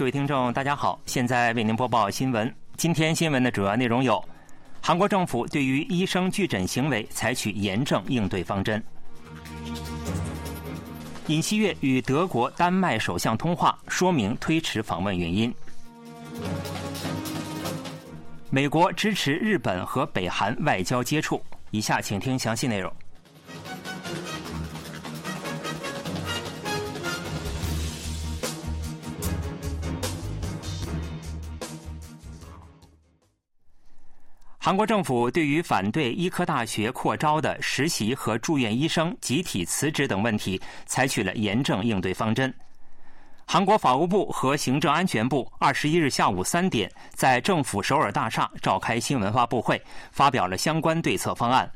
各位听众，大家好，现在为您播报新闻。今天新闻的主要内容有：韩国政府对于医生拒诊行为采取严正应对方针；尹锡悦与德国、丹麦首相通话，说明推迟访问原因；美国支持日本和北韩外交接触。以下请听详细内容。韩国政府对于反对医科大学扩招的实习和住院医生集体辞职等问题，采取了严正应对方针。韩国法务部和行政安全部二十一日下午三点在政府首尔大厦召开新闻发布会，发表了相关对策方案。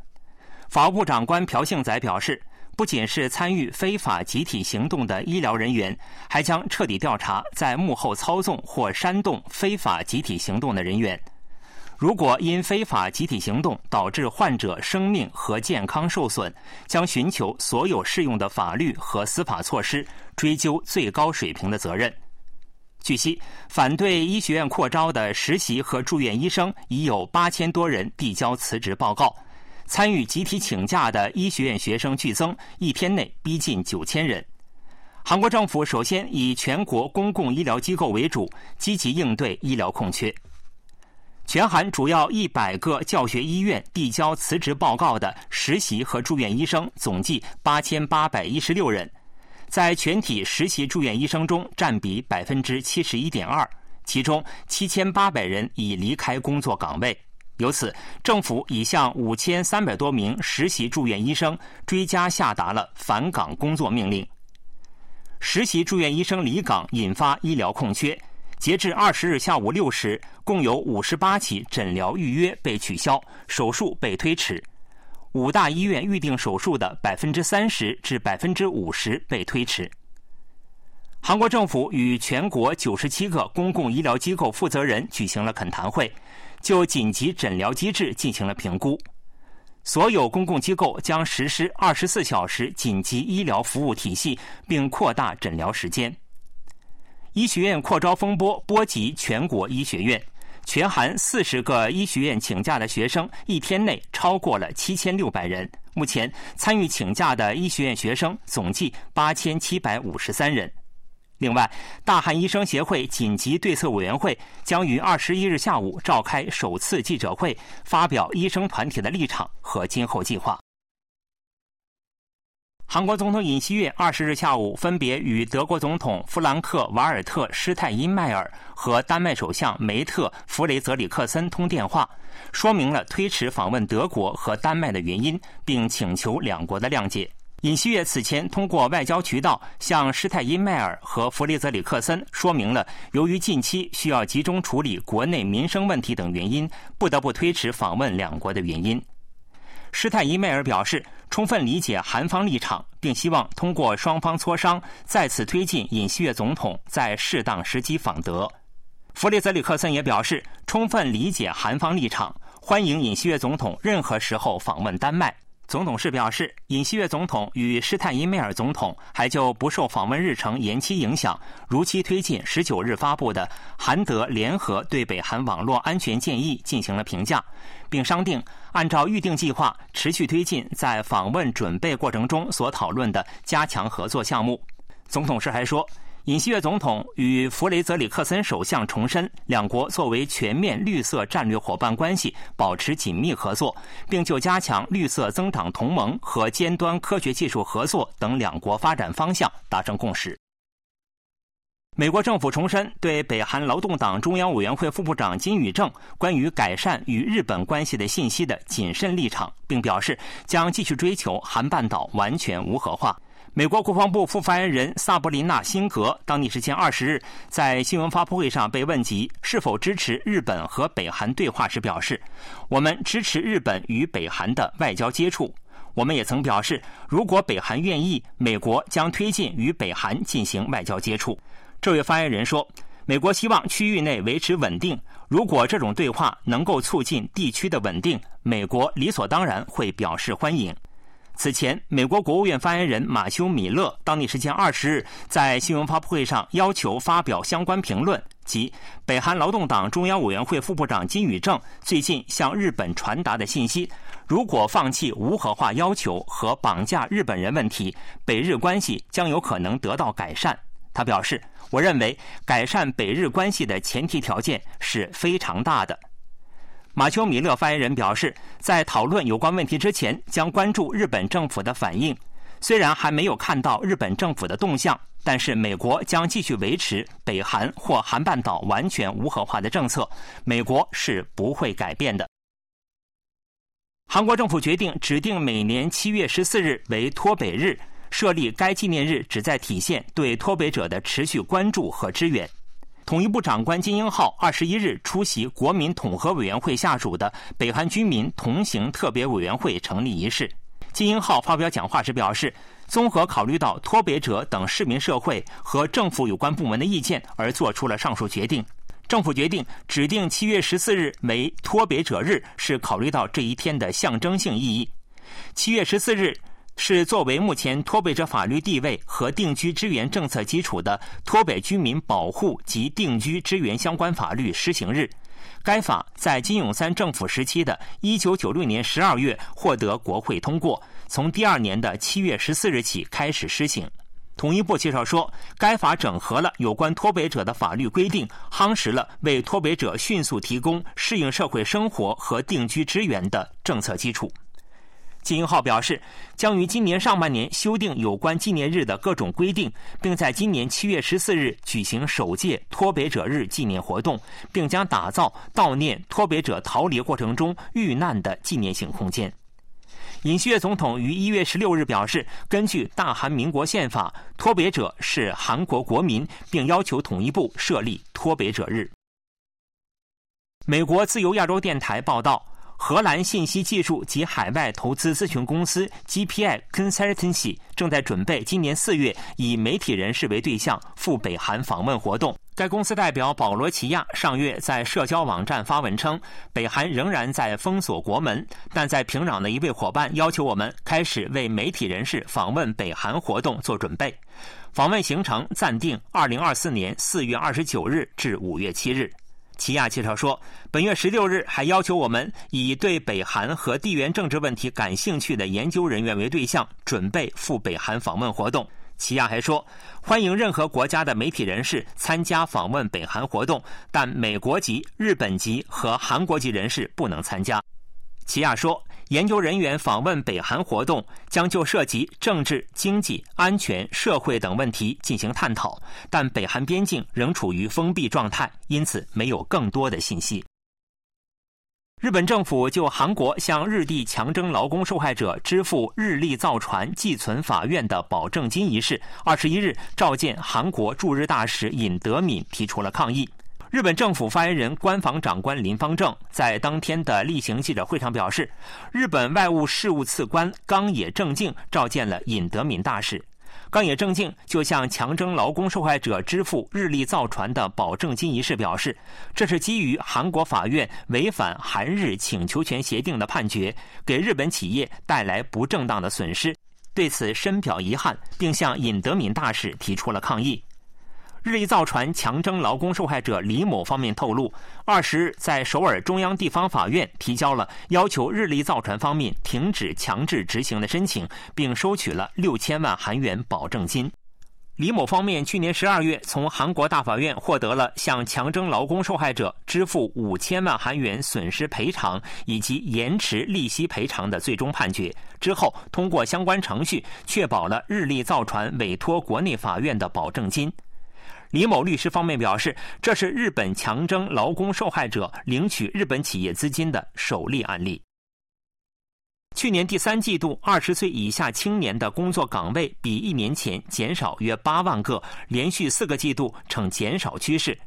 法务部长官朴信宰表示，不仅是参与非法集体行动的医疗人员，还将彻底调查在幕后操纵或煽动非法集体行动的人员。如果因非法集体行动导致患者生命和健康受损，将寻求所有适用的法律和司法措施，追究最高水平的责任。据悉，反对医学院扩招的实习和住院医生已有八千多人递交辞职报告，参与集体请假的医学院学生剧增，一天内逼近九千人。韩国政府首先以全国公共医疗机构为主，积极应对医疗空缺。全韩主要一百个教学医院递交辞职报告的实习和住院医生总计八千八百一十六人，在全体实习住院医生中占比百分之七十一点二，其中七千八百人已离开工作岗位。由此，政府已向五千三百多名实习住院医生追加下达了返岗工作命令。实习住院医生离岗引发医疗空缺。截至二十日下午六时，共有五十八起诊疗预约被取消，手术被推迟。五大医院预定手术的百分之三十至百分之五十被推迟。韩国政府与全国九十七个公共医疗机构负责人举行了恳谈会，就紧急诊疗机制进行了评估。所有公共机构将实施二十四小时紧急医疗服务体系，并扩大诊疗时间。医学院扩招风波波及全国医学院，全韩四十个医学院请假的学生一天内超过了七千六百人。目前参与请假的医学院学生总计八千七百五十三人。另外，大韩医生协会紧急对策委员会将于二十一日下午召开首次记者会，发表医生团体的立场和今后计划。韩国总统尹锡悦二十日下午分别与德国总统弗兰克·瓦尔特·施泰因迈尔和丹麦首相梅特·弗雷泽里克森通电话，说明了推迟访问德国和丹麦的原因，并请求两国的谅解。尹锡悦此前通过外交渠道向施泰因迈尔和弗雷泽里克森说明了，由于近期需要集中处理国内民生问题等原因，不得不推迟访问两国的原因。施泰因迈尔表示。充分理解韩方立场，并希望通过双方磋商，再次推进尹锡悦总统在适当时机访德。弗里泽里克森也表示，充分理解韩方立场，欢迎尹锡悦总统任何时候访问丹麦。总统室表示，尹锡悦总统与施泰因梅尔总统还就不受访问日程延期影响，如期推进十九日发布的韩德联合对北韩网络安全建议进行了评价，并商定按照预定计划持续推进在访问准备过程中所讨论的加强合作项目。总统室还说。尹锡悦总统与弗雷泽里克森首相重申，两国作为全面绿色战略伙伴关系保持紧密合作，并就加强绿色增长同盟和尖端科学技术合作等两国发展方向达成共识。美国政府重申对北韩劳动党中央委员会副部长金宇正关于改善与日本关系的信息的谨慎立场，并表示将继续追求韩半岛完全无核化。美国国防部副发言人萨布林娜·辛格当地时间二十日在新闻发布会上被问及是否支持日本和北韩对话时表示：“我们支持日本与北韩的外交接触。我们也曾表示，如果北韩愿意，美国将推进与北韩进行外交接触。”这位发言人说：“美国希望区域内维持稳定。如果这种对话能够促进地区的稳定，美国理所当然会表示欢迎。”此前，美国国务院发言人马修·米勒当地时间二十日在新闻发布会上要求发表相关评论，即北韩劳动党中央委员会副部长金宇正最近向日本传达的信息：如果放弃无核化要求和绑架日本人问题，北日关系将有可能得到改善。他表示：“我认为改善北日关系的前提条件是非常大的。”马丘米勒发言人表示，在讨论有关问题之前，将关注日本政府的反应。虽然还没有看到日本政府的动向，但是美国将继续维持北韩或韩半岛完全无核化的政策，美国是不会改变的。韩国政府决定指定每年七月十四日为脱北日，设立该纪念日旨在体现对脱北者的持续关注和支援。统一部长官金英浩二十一日出席国民统合委员会下属的北韩居民同行特别委员会成立仪式。金英浩发表讲话时表示，综合考虑到脱北者等市民社会和政府有关部门的意见，而做出了上述决定。政府决定指定七月十四日为脱北者日，是考虑到这一天的象征性意义。七月十四日。是作为目前脱北者法律地位和定居支援政策基础的脱北居民保护及定居支援相关法律施行日。该法在金永三政府时期的一九九六年十二月获得国会通过，从第二年的七月十四日起开始施行。统一部介绍说，该法整合了有关脱北者的法律规定，夯实了为脱北者迅速提供适应社会生活和定居支援的政策基础。金英浩表示，将于今年上半年修订有关纪念日的各种规定，并在今年七月十四日举行首届脱北者日纪念活动，并将打造悼念脱北者逃离过程中遇难的纪念性空间。尹锡悦总统于一月十六日表示，根据大韩民国宪法，脱北者是韩国国民，并要求统一部设立脱北者日。美国自由亚洲电台报道。荷兰信息技术及海外投资咨询公司 GPI Consultancy 正在准备今年四月以媒体人士为对象赴北韩访问活动。该公司代表保罗·齐亚上月在社交网站发文称，北韩仍然在封锁国门，但在平壤的一位伙伴要求我们开始为媒体人士访问北韩活动做准备。访问行程暂定二零二四年四月二十九日至五月七日。齐亚介绍说，本月十六日还要求我们以对北韩和地缘政治问题感兴趣的研究人员为对象，准备赴北韩访问活动。齐亚还说，欢迎任何国家的媒体人士参加访问北韩活动，但美国籍、日本籍和韩国籍人士不能参加。齐亚说。研究人员访问北韩活动将就涉及政治、经济、安全、社会等问题进行探讨，但北韩边境仍处于封闭状态，因此没有更多的信息。日本政府就韩国向日地强征劳工受害者支付日立造船寄存法院的保证金一事，二十一日召见韩国驻日大使尹德敏，提出了抗议。日本政府发言人官房长官林方正在当天的例行记者会上表示，日本外务事务次官冈野正敬召见了尹德敏大使。冈野正敬就向强征劳工受害者支付日立造船的保证金一事表示，这是基于韩国法院违反韩日请求权协定的判决，给日本企业带来不正当的损失，对此深表遗憾，并向尹德敏大使提出了抗议。日立造船强征劳工受害者李某方面透露，二十日在首尔中央地方法院提交了要求日立造船方面停止强制执行的申请，并收取了六千万韩元保证金。李某方面去年十二月从韩国大法院获得了向强征劳工受害者支付五千万韩元损失赔偿以及延迟利息赔偿的最终判决，之后通过相关程序确保了日立造船委托国内法院的保证金。李某律师方面表示，这是日本强征劳工受害者领取日本企业资金的首例案例。去年第三季度，二十岁以下青年的工作岗位比一年前减少约八万个，连续四个季度呈减少趋势。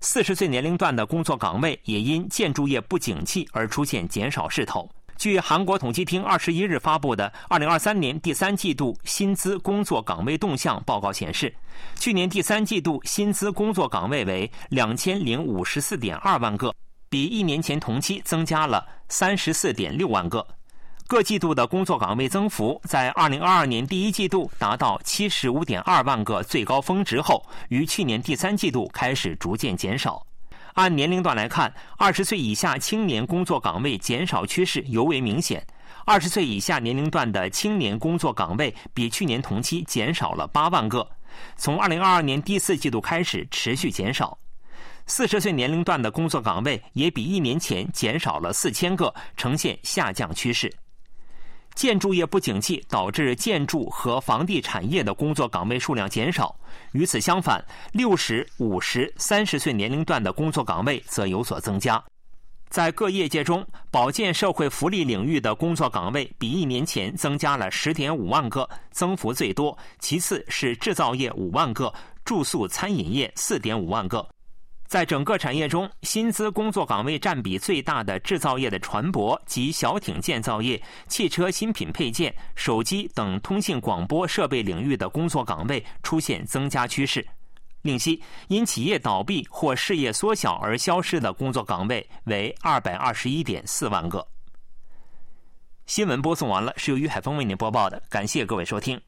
四十岁年龄段的工作岗位也因建筑业不景气而出现减少势头。据韩国统计厅二十一日发布的《二零二三年第三季度薪资工作岗位动向报告》显示，去年第三季度薪资工作岗位为两千零五十四点二万个，比一年前同期增加了三十四点六万个。各季度的工作岗位增幅在二零二二年第一季度达到七十五点二万个最高峰值后，于去年第三季度开始逐渐减少。按年龄段来看，二十岁以下青年工作岗位减少趋势尤为明显。二十岁以下年龄段的青年工作岗位比去年同期减少了八万个，从二零二二年第四季度开始持续减少。四十岁年龄段的工作岗位也比一年前减少了四千个，呈现下降趋势。建筑业不景气导致建筑和房地产业的工作岗位数量减少。与此相反，六十五十、三十岁年龄段的工作岗位则有所增加。在各业界中，保健社会福利领域的工作岗位比一年前增加了十点五万个，增幅最多；其次是制造业五万个，住宿餐饮业四点五万个。在整个产业中，薪资工作岗位占比最大的制造业的船舶及小艇建造业、汽车新品配件、手机等通信广播设备领域的工作岗位出现增加趋势。另悉，因企业倒闭或事业缩小而消失的工作岗位为二百二十一点四万个。新闻播送完了，是由于海峰为您播报的，感谢各位收听。